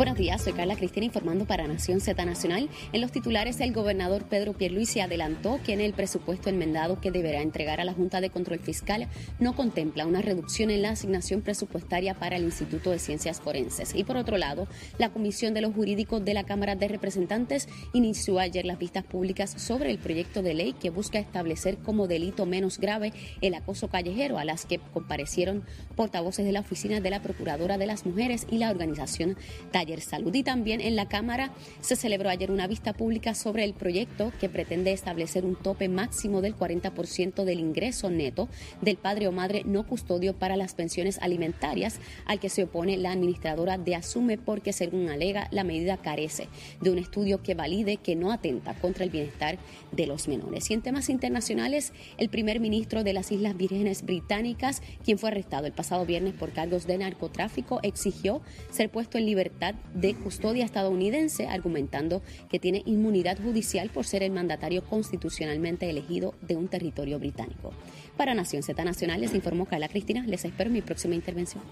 Buenos días, soy Carla Cristina informando para Nación Z Nacional. En los titulares, el gobernador Pedro Pierluisi adelantó que en el presupuesto enmendado que deberá entregar a la Junta de Control Fiscal no contempla una reducción en la asignación presupuestaria para el Instituto de Ciencias Forenses. Y por otro lado, la Comisión de los Jurídicos de la Cámara de Representantes inició ayer las vistas públicas sobre el proyecto de ley que busca establecer como delito menos grave el acoso callejero, a las que comparecieron portavoces de la Oficina de la Procuradora de las Mujeres y la organización Taller Salud. Y también en la Cámara se celebró ayer una vista pública sobre el proyecto que pretende establecer un tope máximo del 40% del ingreso neto del padre o madre no custodio para las pensiones alimentarias, al que se opone la administradora de Asume porque, según alega, la medida carece de un estudio que valide que no atenta contra el bienestar de los menores. Y en temas internacionales, el primer ministro de las Islas Vírgenes Británicas, quien fue arrestado el pasado viernes por cargos de narcotráfico, exigió ser puesto en libertad de custodia estadounidense, argumentando que tiene inmunidad judicial por ser el mandatario constitucionalmente elegido de un territorio británico. Para Nación Z Nacional les informó Carla Cristina. Les espero en mi próxima intervención.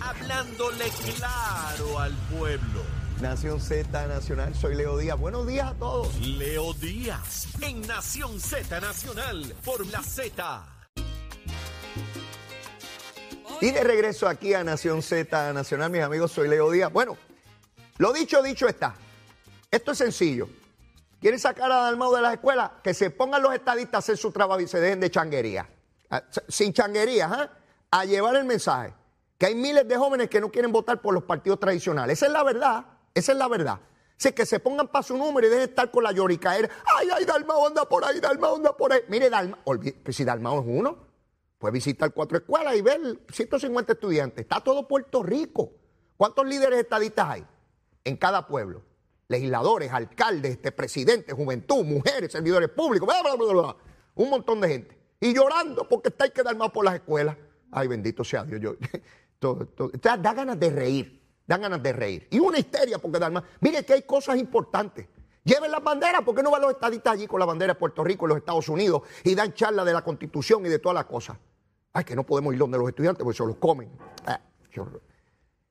Hablándole claro al pueblo. Nación Z Nacional, soy Leo Díaz. Buenos días a todos. Leo Díaz, en Nación Z Nacional, por la Z. Y de regreso aquí a Nación Z Nacional, mis amigos, soy Leo Díaz. Bueno, lo dicho, dicho está. Esto es sencillo. ¿Quieren sacar a Dalmau de las escuelas? Que se pongan los estadistas a hacer su trabajo y se dejen de changuería. Ah, sin changuería, ¿ah? a llevar el mensaje. Que hay miles de jóvenes que no quieren votar por los partidos tradicionales. Esa es la verdad. Esa es la verdad. Así que se pongan para su número y dejen de estar con la lloricaera. Ay, ay, Dalmau anda por ahí, Dalmau anda por ahí. Mire, Dalmau, si Dalmau es uno, Puedes visitar cuatro escuelas y ver 150 estudiantes. Está todo Puerto Rico. ¿Cuántos líderes estadistas hay en cada pueblo? Legisladores, alcaldes, este, presidentes, juventud, mujeres, servidores públicos, un montón de gente. Y llorando porque está hay que dar más por las escuelas. Ay, bendito sea Dios. Todo, todo. da ganas de reír, da ganas de reír. Y una histeria porque dar más. Mire que hay cosas importantes. Lleven las banderas, ¿por qué no van los estadistas allí con la bandera de Puerto Rico y los Estados Unidos y dan charlas de la Constitución y de todas las cosas? Ay, que no podemos ir donde los estudiantes porque se los comen. Ah,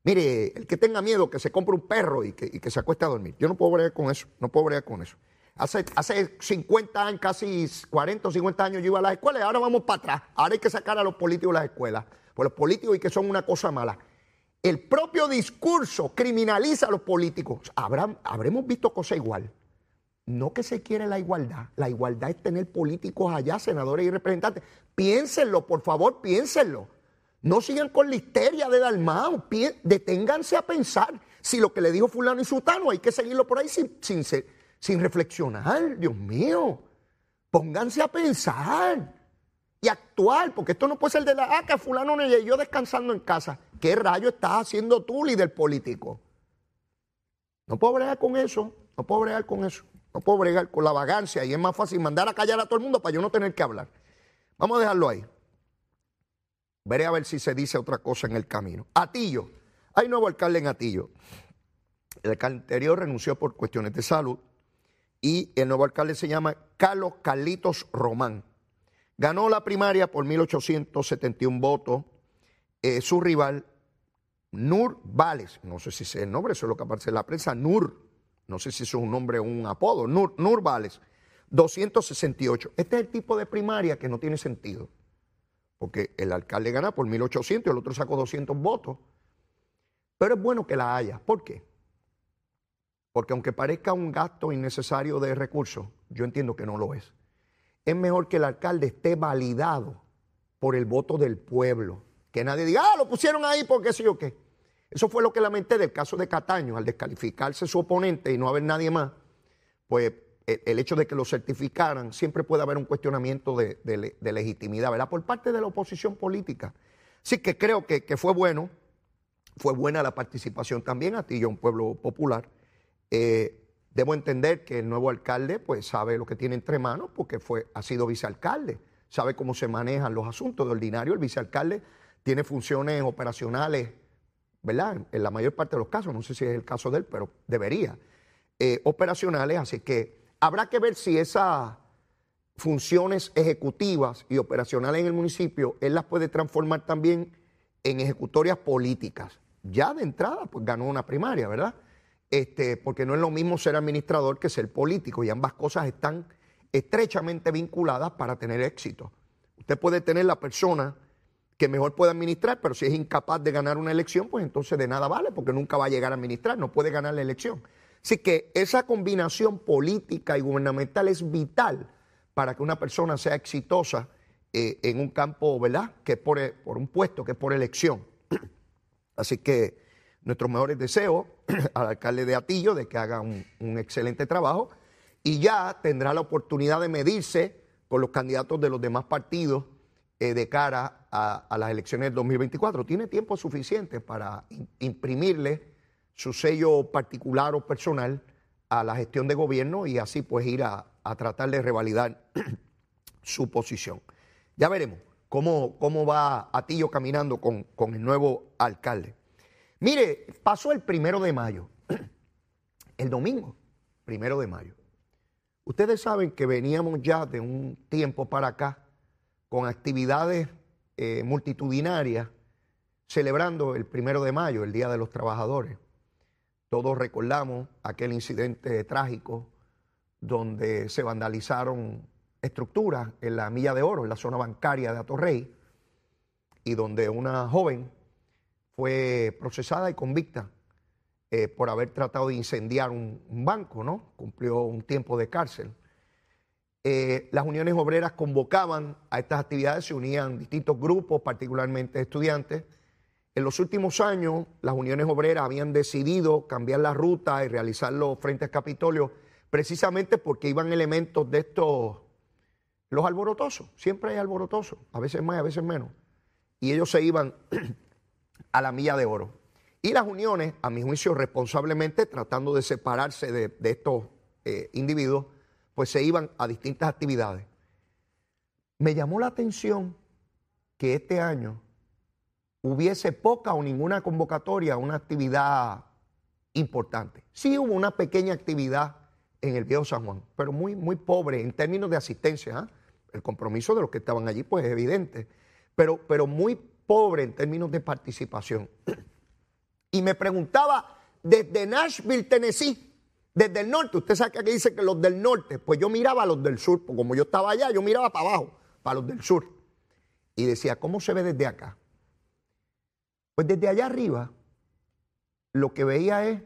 Mire, el que tenga miedo que se compre un perro y que, se acueste a dormir. Yo no puedo bregar con eso, no puedo bregar con eso. Hace, hace 50 años, casi 40 o 50 años yo iba a las escuelas y ahora vamos para atrás. Ahora hay que sacar a los políticos de las escuelas. Pues los políticos y que son una cosa mala. El propio discurso criminaliza a los políticos. habremos visto cosas igual. No que se quiere la igualdad. La igualdad es tener políticos allá, senadores y representantes. Piénsenlo, por favor, piénsenlo. No sigan con la histeria de. Deténganse a pensar si lo que le dijo fulano y sutano hay que seguirlo por ahí sin, sin, reflexionar. Dios mío, pónganse a pensar y actuar, porque esto no puede ser de la, ah, que fulano no yo descansando en casa. ¿Qué rayo estás haciendo tú, líder político? No puedo bregar con eso, no puedo bregar con eso. No puedo bregar con la vagancia y es más fácil mandar a callar a todo el mundo para yo no tener que hablar. Vamos a dejarlo ahí. Veré a ver si se dice otra cosa en el camino. Atillo. Hay nuevo alcalde en Atillo. El alcalde anterior renunció por cuestiones de salud y el nuevo alcalde se llama Carlos Carlitos Román. Ganó la primaria por 1.871 votos. Eh, su rival, Nur Vales, no sé si es el nombre, eso es lo que aparece en la prensa, Nur no sé si eso es un nombre o un apodo, Nur, Nur 268. Este es el tipo de primaria que no tiene sentido, porque el alcalde gana por 1.800 y el otro sacó 200 votos. Pero es bueno que la haya. ¿Por qué? Porque aunque parezca un gasto innecesario de recursos, yo entiendo que no lo es. Es mejor que el alcalde esté validado por el voto del pueblo. Que nadie diga, ah, lo pusieron ahí porque sí o qué. Eso fue lo que lamenté del caso de Cataño, al descalificarse su oponente y no haber nadie más, pues el, hecho de que lo certificaran, siempre puede haber un cuestionamiento de, legitimidad, ¿verdad? Por parte de la oposición política. Así que creo que, fue bueno, fue buena la participación también, a ti, un pueblo popular. Eh, debo entender que el nuevo alcalde pues sabe lo que tiene entre manos porque fue, ha sido vicealcalde, sabe cómo se manejan los asuntos. De ordinario, el vicealcalde tiene funciones operacionales ¿verdad? En la mayor parte de los casos, no sé si es el caso de él, pero debería, eh, operacionales, así que habrá que ver si esas funciones ejecutivas y operacionales en el municipio, él las puede transformar también en ejecutorias políticas. ya de entrada, pues ganó una primaria, ¿verdad? Este, porque no es lo mismo ser administrador que ser político y ambas cosas están estrechamente vinculadas para tener éxito. Usted puede tener la persona que mejor puede administrar, pero si es incapaz de ganar una elección, pues entonces de nada vale, porque nunca va a llegar a administrar, no puede ganar la elección. Así que esa combinación política y gubernamental es vital para que una persona sea exitosa eh, en un campo, ¿verdad? Que es por, por un puesto, que es por elección. Así que nuestros mejores deseos al alcalde de Atillo de que haga un, excelente trabajo y ya tendrá la oportunidad de medirse con los candidatos de los demás partidos eh, de cara a, las elecciones del 2024. Tiene tiempo suficiente para imprimirle su sello particular o personal a la gestión de gobierno y así pues ir a, tratar de revalidar su posición. Ya veremos cómo, cómo va Atillo caminando con, con el nuevo alcalde. Mire, pasó el primero de mayo, el domingo, primero de mayo. Ustedes saben que veníamos ya de un tiempo para acá con actividades eh, multitudinarias celebrando el primero de mayo, el Día de los Trabajadores. Todos recordamos aquel incidente trágico donde se vandalizaron estructuras en la Milla de Oro, en la zona bancaria de Atorrey, y donde una joven fue procesada y convicta eh, por haber tratado de incendiar un, banco, ¿no? Cumplió un tiempo de cárcel. Eh, las uniones obreras convocaban a estas actividades, se unían distintos grupos, particularmente estudiantes. En los últimos años, las uniones obreras habían decidido cambiar la ruta y realizarlo frente al Capitolio, precisamente porque iban elementos de estos, los alborotosos. Siempre hay alborotosos, a veces más, a veces menos. Y ellos se iban a la milla de oro. Y las uniones, a mi juicio, responsablemente tratando de separarse de, estos eh, individuos, pues se iban a distintas actividades. Me llamó la atención que este año hubiese poca o ninguna convocatoria a una actividad importante. Sí hubo una pequeña actividad en el Viejo San Juan, pero muy, muy pobre en términos de asistencia. ¿ah? El compromiso de los que estaban allí, pues es evidente, pero, pero muy pobre en términos de participación. Y me preguntaba desde Nashville, Tennessee, desde el norte, usted sabe que aquí dice que los del norte, pues yo miraba a los del sur, porque como yo estaba allá, yo miraba para abajo, para los del sur. Y decía, ¿cómo se ve desde acá? Pues desde allá arriba, lo que veía es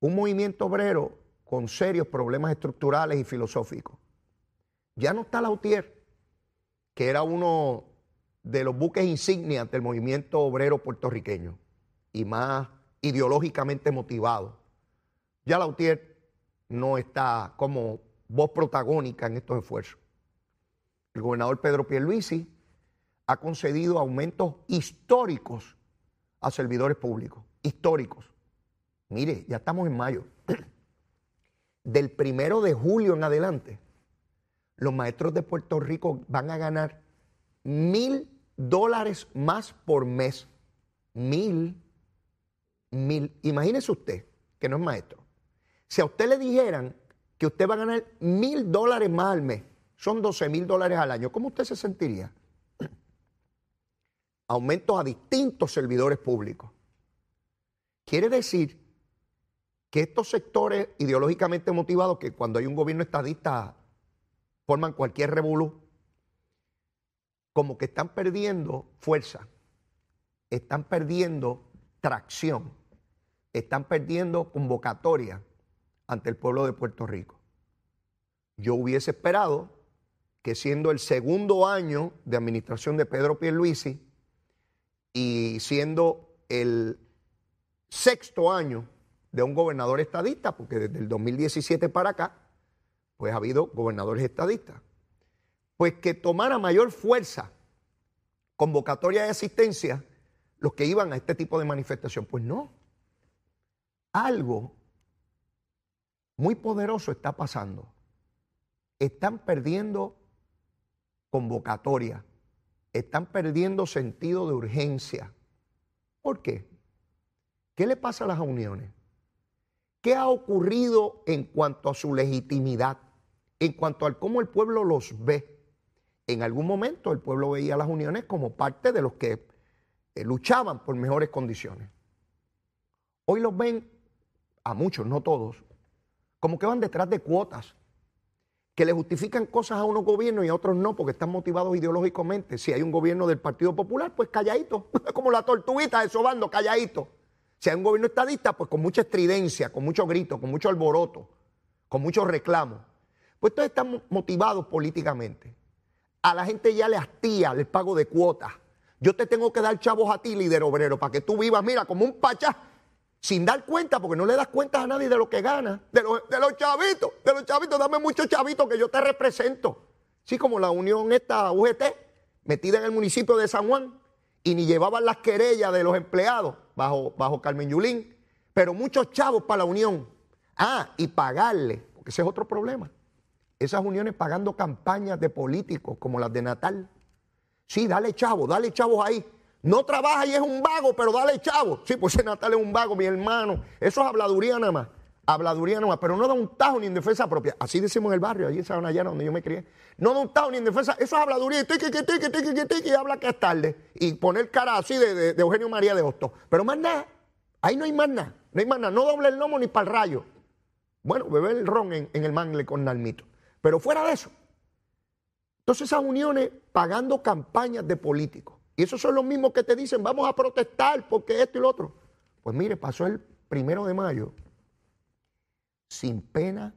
un movimiento obrero con serios problemas estructurales y filosóficos. Ya no está Lautier, que era uno de los buques insignias del movimiento obrero puertorriqueño y más ideológicamente motivado. Ya Lautier no está como voz protagónica en estos esfuerzos. El gobernador Pedro Pierluisi ha concedido aumentos históricos a servidores públicos, históricos. Mire, ya estamos en mayo. Del primero de julio en adelante, los maestros de Puerto Rico van a ganar mil dólares más por mes. Mil, mil. Imagínese usted, que no es maestro. Si a usted le dijeran que usted va a ganar mil dólares más al mes, son 12 mil dólares al año, ¿cómo usted se sentiría? Aumentos a distintos servidores públicos. Quiere decir que estos sectores ideológicamente motivados, que cuando hay un gobierno estadista forman cualquier revolú, como que están perdiendo fuerza, están perdiendo tracción, están perdiendo convocatoria ante el pueblo de Puerto Rico. Yo hubiese esperado que siendo el segundo año de administración de Pedro Pierluisi y siendo el sexto año de un gobernador estadista, porque desde el 2017 para acá, pues ha habido gobernadores estadistas pues que tomara mayor fuerza convocatoria de asistencia los que iban a este tipo de manifestación. Pues no. Algo muy poderoso está pasando. Están perdiendo convocatoria. Están perdiendo sentido de urgencia. ¿Por qué? ¿Qué le pasa a las uniones? ¿Qué ha ocurrido en cuanto a su legitimidad? En cuanto al cómo el pueblo los ve. En algún momento el pueblo veía las uniones como parte de los que eh, luchaban por mejores condiciones. Hoy los ven, a muchos, no todos, como que van detrás de cuotas, que le justifican cosas a unos gobiernos y a otros no, porque están motivados ideológicamente. Si hay un gobierno del Partido Popular, pues calladito, como la tortuguita de Sobando, calladito. Si hay un gobierno estadista, pues con mucha estridencia, con mucho grito, con mucho alboroto, con mucho reclamo. Pues todos están motivados políticamente. A la gente ya le hastía el pago de cuotas. Yo te tengo que dar chavos a ti, líder obrero, para que tú vivas, mira, como un pachá, sin dar cuenta, porque no le das cuenta a nadie de lo que gana, de, los, chavitos, de los chavitos, dame muchos chavitos que yo te represento. Sí, como la unión esta UGT, metida en el municipio de San Juan, y ni llevaban las querellas de los empleados bajo, bajo Carmen Yulín, pero muchos chavos para la unión. Ah, y pagarle, porque ese es otro problema. Esas uniones pagando campañas de políticos como las de Natal. Sí, dale chavo, dale chavos ahí. No trabaja y es un vago, pero dale chavo. Sí, pues ese Natal es un vago, mi hermano. Eso es habladuría nada más. Habladuría nada más, pero no da un tajo ni en defensa propia. Así decimos en el barrio, allí en Sabana Llana, donde yo me crié. No da un tajo ni en defensa. Eso es habladuría. Tiki, tiki, tiki, tiki, tiki, y habla que es tarde. Y poner cara así de, Eugenio María de Hostos. Pero más nada. Ahí no hay más nada. No hay más nada. No doble el lomo ni para el rayo. Bueno, beber el ron en, en el mangle con Nalmito. Pero fuera de eso. Entonces esas uniones pagando campañas de políticos. Y esos son los mismos que te dicen, vamos a protestar porque esto y lo otro. Pues mire, pasó el primero de mayo sin pena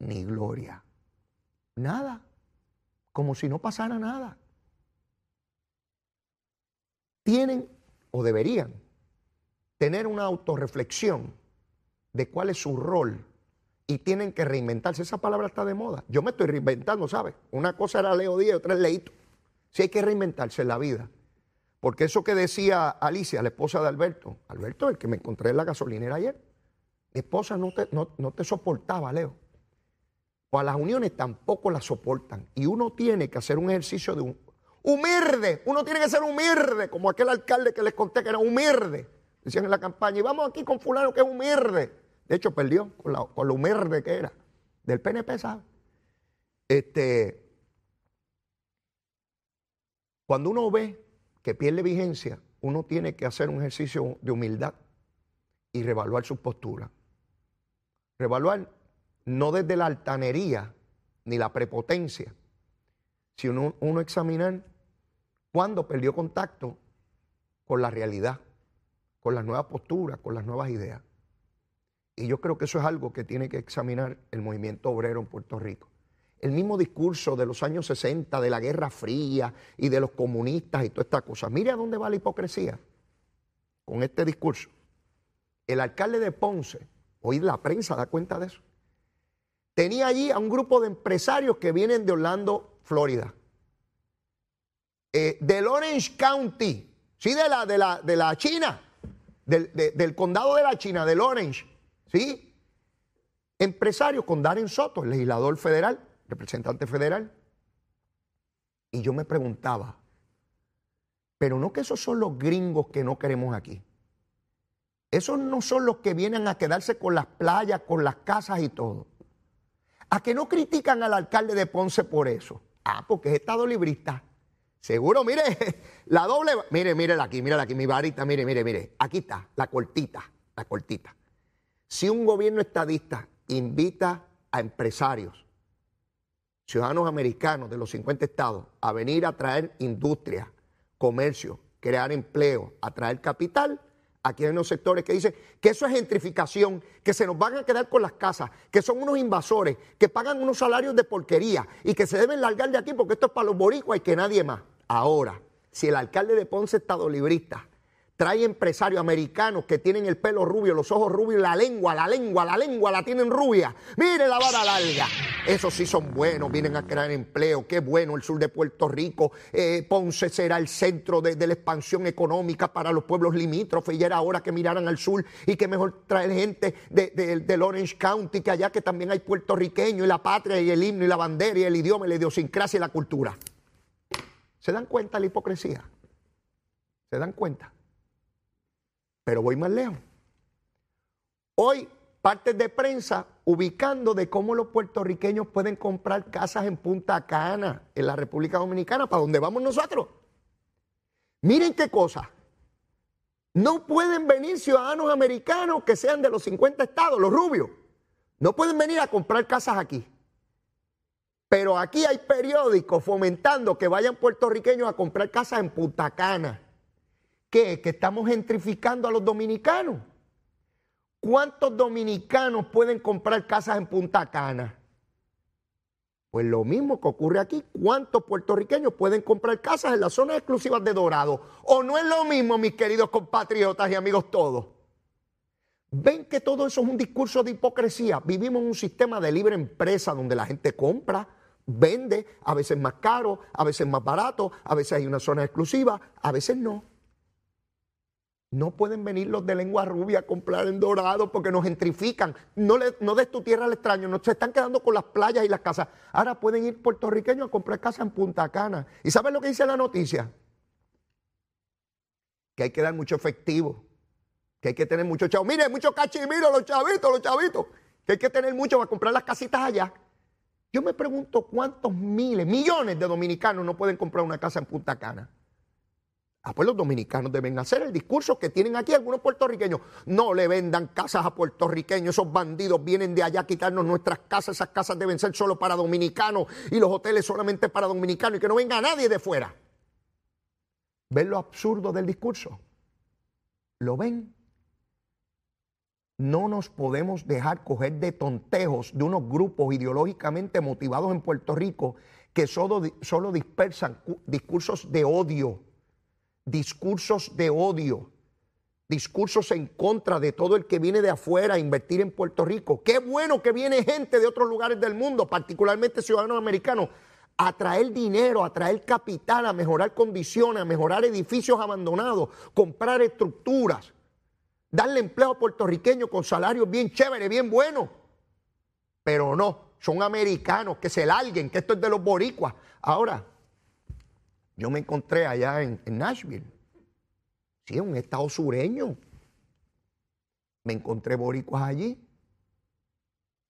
ni gloria. Nada. Como si no pasara nada. Tienen o deberían tener una autorreflexión de cuál es su rol y tienen que reinventarse. Esa palabra está de moda. Yo me estoy reinventando, ¿sabes? Una cosa era Leo Díaz otra es Leito. Si hay que reinventarse en la vida. Porque eso que decía Alicia, la esposa de Alberto, Alberto, el que me encontré en la gasolinera ayer, mi esposa no te, no, no te soportaba, Leo. O a las uniones tampoco las soportan. Y uno tiene que hacer un ejercicio de un, humilde. Uno tiene que ser humilde, como aquel alcalde que les conté que era humilde. Decían en la campaña, y vamos aquí con fulano que es humilde. De hecho, perdió con, con lo humilde que era. Del PNP, ¿sabes? Este, cuando uno ve que pierde vigencia, uno tiene que hacer un ejercicio de humildad y revaluar su postura. Revaluar no desde la altanería ni la prepotencia, sino uno examinar cuándo perdió contacto con la realidad, con las nuevas posturas, con las nuevas ideas. Y yo creo que eso es algo que tiene que examinar el movimiento obrero en Puerto Rico. El mismo discurso de los años 60, de la Guerra Fría y de los comunistas y toda esta cosa. Mire a dónde va la hipocresía con este discurso. El alcalde de Ponce, hoy la prensa da cuenta de eso, tenía allí a un grupo de empresarios que vienen de Orlando, Florida. Eh, del Orange County, sí, de la, de la, de la China, del, de, del condado de la China, del Orange, ¿sí? Empresarios con Darren Soto, el legislador federal, representante federal. Y yo me preguntaba, pero no que esos son los gringos que no queremos aquí. Esos no son los que vienen a quedarse con las playas, con las casas y todo. A que no critican al alcalde de Ponce por eso. Ah, porque es estado librista. Seguro, mire, la doble. Mire, mire aquí, mire aquí, mi varita, mire, mire, mire. Aquí está, la cortita, la cortita. Si un gobierno estadista invita a empresarios, ciudadanos americanos de los 50 estados, a venir a traer industria, comercio, crear empleo, a traer capital, aquí hay unos sectores que dicen que eso es gentrificación, que se nos van a quedar con las casas, que son unos invasores, que pagan unos salarios de porquería y que se deben largar de aquí porque esto es para los boricuas y que nadie más. Ahora, si el alcalde de Ponce estado librista trae empresarios americanos que tienen el pelo rubio, los ojos rubios, la lengua, la lengua, la lengua la tienen rubia. Mire la vara larga. Esos sí son buenos, vienen a crear empleo. Qué bueno el sur de Puerto Rico. Eh, Ponce será el centro de, la expansión económica para los pueblos limítrofes. Y era hora que miraran al sur y que mejor traer gente de, de, del Orange County, que allá que también hay puertorriqueños y la patria y el himno y la bandera y el idioma y la idiosincrasia y la cultura. ¿Se dan cuenta la hipocresía? ¿Se dan cuenta? Pero voy más lejos. Hoy, partes de prensa ubicando de cómo los puertorriqueños pueden comprar casas en Punta Cana, en la República Dominicana, para donde vamos nosotros. Miren qué cosa. No pueden venir ciudadanos americanos que sean de los 50 estados, los rubios. No pueden venir a comprar casas aquí. Pero aquí hay periódicos fomentando que vayan puertorriqueños a comprar casas en Punta Cana. ¿Qué? Que estamos gentrificando a los dominicanos. ¿Cuántos dominicanos pueden comprar casas en Punta Cana? Pues lo mismo que ocurre aquí. ¿Cuántos puertorriqueños pueden comprar casas en las zonas exclusivas de Dorado? ¿O no es lo mismo, mis queridos compatriotas y amigos todos? Ven que todo eso es un discurso de hipocresía. Vivimos en un sistema de libre empresa donde la gente compra, vende, a veces más caro, a veces más barato, a veces hay una zona exclusiva, a veces no. No pueden venir los de lengua rubia a comprar en dorado porque nos gentrifican. No, des tu tierra al extraño, no se están quedando con las playas y las casas. Ahora pueden ir puertorriqueños a comprar casa en Punta Cana. ¿Y sabes lo que dice la noticia? Que hay que dar mucho efectivo, que hay que tener mucho chavo. Mire, mucho cachimiro, los chavitos, los chavitos. Que hay que tener mucho para comprar las casitas allá. Yo me pregunto cuántos miles, millones de dominicanos no pueden comprar una casa en Punta Cana. Ah, pues los dominicanos deben hacer el discurso que tienen aquí algunos puertorriqueños. No le vendan casas a puertorriqueños, esos bandidos vienen de allá a quitarnos nuestras casas, esas casas deben ser solo para dominicanos y los hoteles solamente para dominicanos y que no venga nadie de fuera. ¿Ven lo absurdo del discurso? ¿Lo ven? No nos podemos dejar coger de tontejos de unos grupos ideológicamente motivados en Puerto Rico que solo, solo dispersan discursos de odio discursos de odio, discursos en contra de todo el que viene de afuera a invertir en Puerto Rico. Qué bueno que viene gente de otros lugares del mundo, particularmente ciudadanos americanos, a traer dinero, a traer capital, a mejorar condiciones, a mejorar edificios abandonados, comprar estructuras, darle empleo a puertorriqueños con salarios bien chéveres, bien buenos. Pero no, son americanos, que se larguen, que esto es de los boricuas. Ahora, yo me encontré allá en, Nashville. Sí, un estado sureño. Me encontré boricuas allí.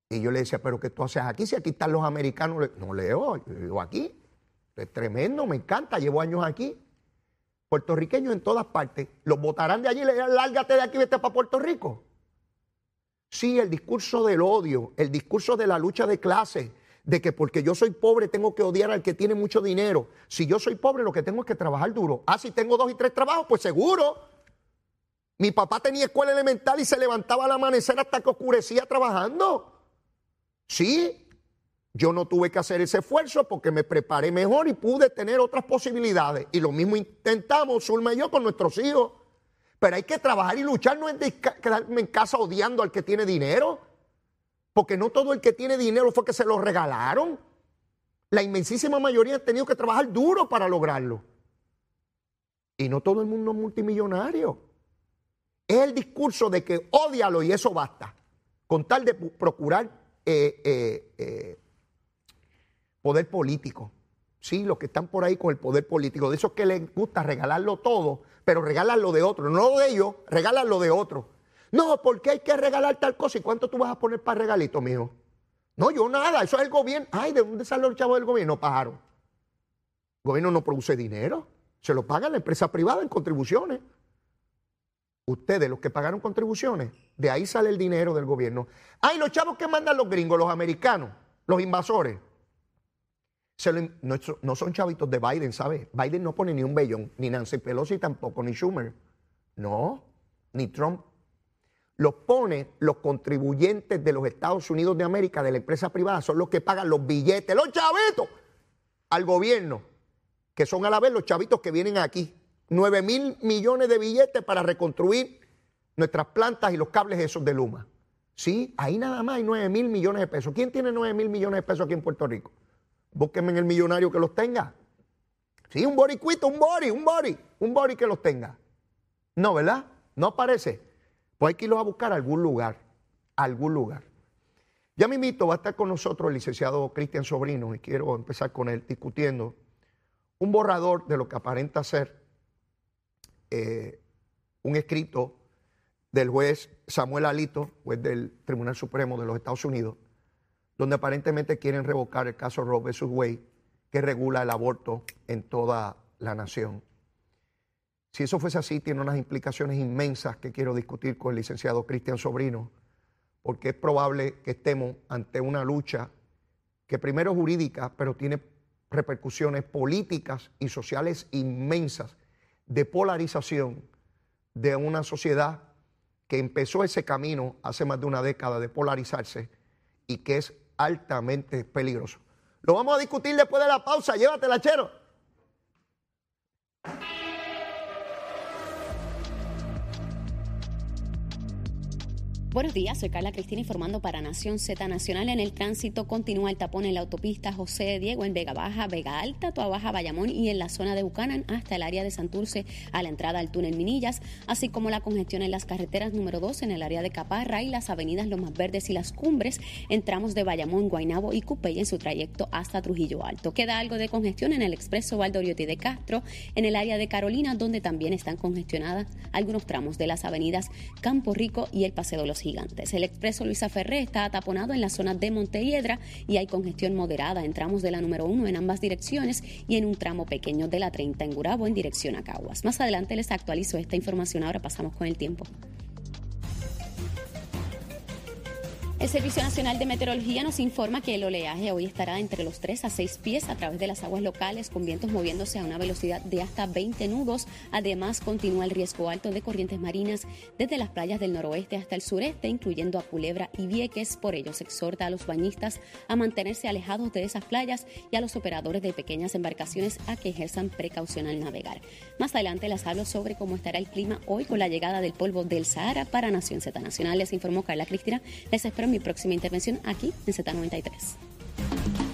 Y yo le decía, pero ¿qué tú haces aquí? Si aquí están los americanos. No leo, yo vivo aquí. Es tremendo, me encanta, llevo años aquí. Puertorriqueños en todas partes. Los votarán de allí le dirán, lárgate de aquí, vete para Puerto Rico. Sí, el discurso del odio, el discurso de la lucha de clase, de que porque yo soy pobre tengo que odiar al que tiene mucho dinero. Si yo soy pobre, lo que tengo es que trabajar duro. Ah, si tengo dos y tres trabajos, pues seguro. Mi papá tenía escuela elemental y se levantaba al amanecer hasta que oscurecía trabajando. Sí, yo no tuve que hacer ese esfuerzo porque me preparé mejor y pude tener otras posibilidades. Y lo mismo intentamos, Zulma y yo, con nuestros hijos. Pero hay que trabajar y luchar, no es quedarme en casa odiando al que tiene dinero. Porque no todo el que tiene dinero fue que se lo regalaron. La inmensísima mayoría ha tenido que trabajar duro para lograrlo. Y no todo el mundo es multimillonario. Es el discurso de que odialo y eso basta. Con tal de procurar eh, eh, eh, poder político. Sí, los que están por ahí con el poder político. De esos que les gusta regalarlo todo, pero regalarlo de otro. No lo de ellos, regalarlo de otro. No, porque hay que regalar tal cosa. ¿Y cuánto tú vas a poner para regalito, mijo? No, yo nada, eso es el gobierno. Ay, ¿de dónde salen los chavos del gobierno? Pájaro. El gobierno no produce dinero. Se lo paga la empresa privada en contribuciones. Ustedes, los que pagaron contribuciones, de ahí sale el dinero del gobierno. Ay, los chavos que mandan los gringos, los americanos, los invasores. no, son chavitos de Biden, ¿sabes? Biden no pone ni un bellón, ni Nancy Pelosi tampoco, ni Schumer. No, ni Trump los pone los contribuyentes de los Estados Unidos de América, de la empresa privada, son los que pagan los billetes, los chavitos, al gobierno, que son a la vez los chavitos que vienen aquí. 9 mil millones de billetes para reconstruir nuestras plantas y los cables esos de Luma. Sí, ahí nada más hay 9 mil millones de pesos. ¿Quién tiene 9 mil millones de pesos aquí en Puerto Rico? Búsquenme en el millonario que los tenga. Sí, un boricuito, un bori, un bori, un bori que los tenga. No, ¿verdad? No aparece. Pues hay que irlos a buscar a algún lugar, a algún lugar. Ya mi mito va a estar con nosotros el licenciado Cristian Sobrino y quiero empezar con él discutiendo un borrador de lo que aparenta ser eh, un escrito del juez Samuel Alito, juez del Tribunal Supremo de los Estados Unidos, donde aparentemente quieren revocar el caso Roe vs. Wade, que regula el aborto en toda la nación. Si eso fuese así, tiene unas implicaciones inmensas que quiero discutir con el licenciado Cristian Sobrino, porque es probable que estemos ante una lucha que primero es jurídica, pero tiene repercusiones políticas y sociales inmensas de polarización de una sociedad que empezó ese camino hace más de una década de polarizarse y que es altamente peligroso. Lo vamos a discutir después de la pausa. Llévatela, chero. Buenos días, soy Carla Cristina informando para Nación Z Nacional. En el tránsito continúa el tapón en la autopista José Diego en Vega Baja, Vega Alta, Toa Baja, Bayamón y en la zona de Bucanan hasta el área de Santurce a la entrada al túnel Minillas, así como la congestión en las carreteras número 2 en el área de Caparra y las avenidas Lomas Verdes y Las Cumbres en tramos de Bayamón, Guaynabo y Cupey en su trayecto hasta Trujillo Alto. Queda algo de congestión en el expreso Valdoriotti de Castro en el área de Carolina, donde también están congestionadas algunos tramos de las avenidas Campo Rico y el Paseo de los gigantes. El expreso Luisa Ferré está taponado en la zona de Montehiedra y hay congestión moderada en tramos de la número 1 en ambas direcciones y en un tramo pequeño de la 30 en Gurabo en dirección a Caguas. Más adelante les actualizo esta información, ahora pasamos con el tiempo. El Servicio Nacional de Meteorología nos informa que el oleaje hoy estará entre los 3 a 6 pies a través de las aguas locales, con vientos moviéndose a una velocidad de hasta 20 nudos. Además, continúa el riesgo alto de corrientes marinas desde las playas del noroeste hasta el sureste, incluyendo a Culebra y Vieques. Por ello, se exhorta a los bañistas a mantenerse alejados de esas playas y a los operadores de pequeñas embarcaciones a que ejerzan precaución al navegar. Más adelante les hablo sobre cómo estará el clima hoy con la llegada del polvo del Sahara para Nación Z Nacional. Les informó Carla Cristina. Les espero mi próxima intervención aquí en Z93.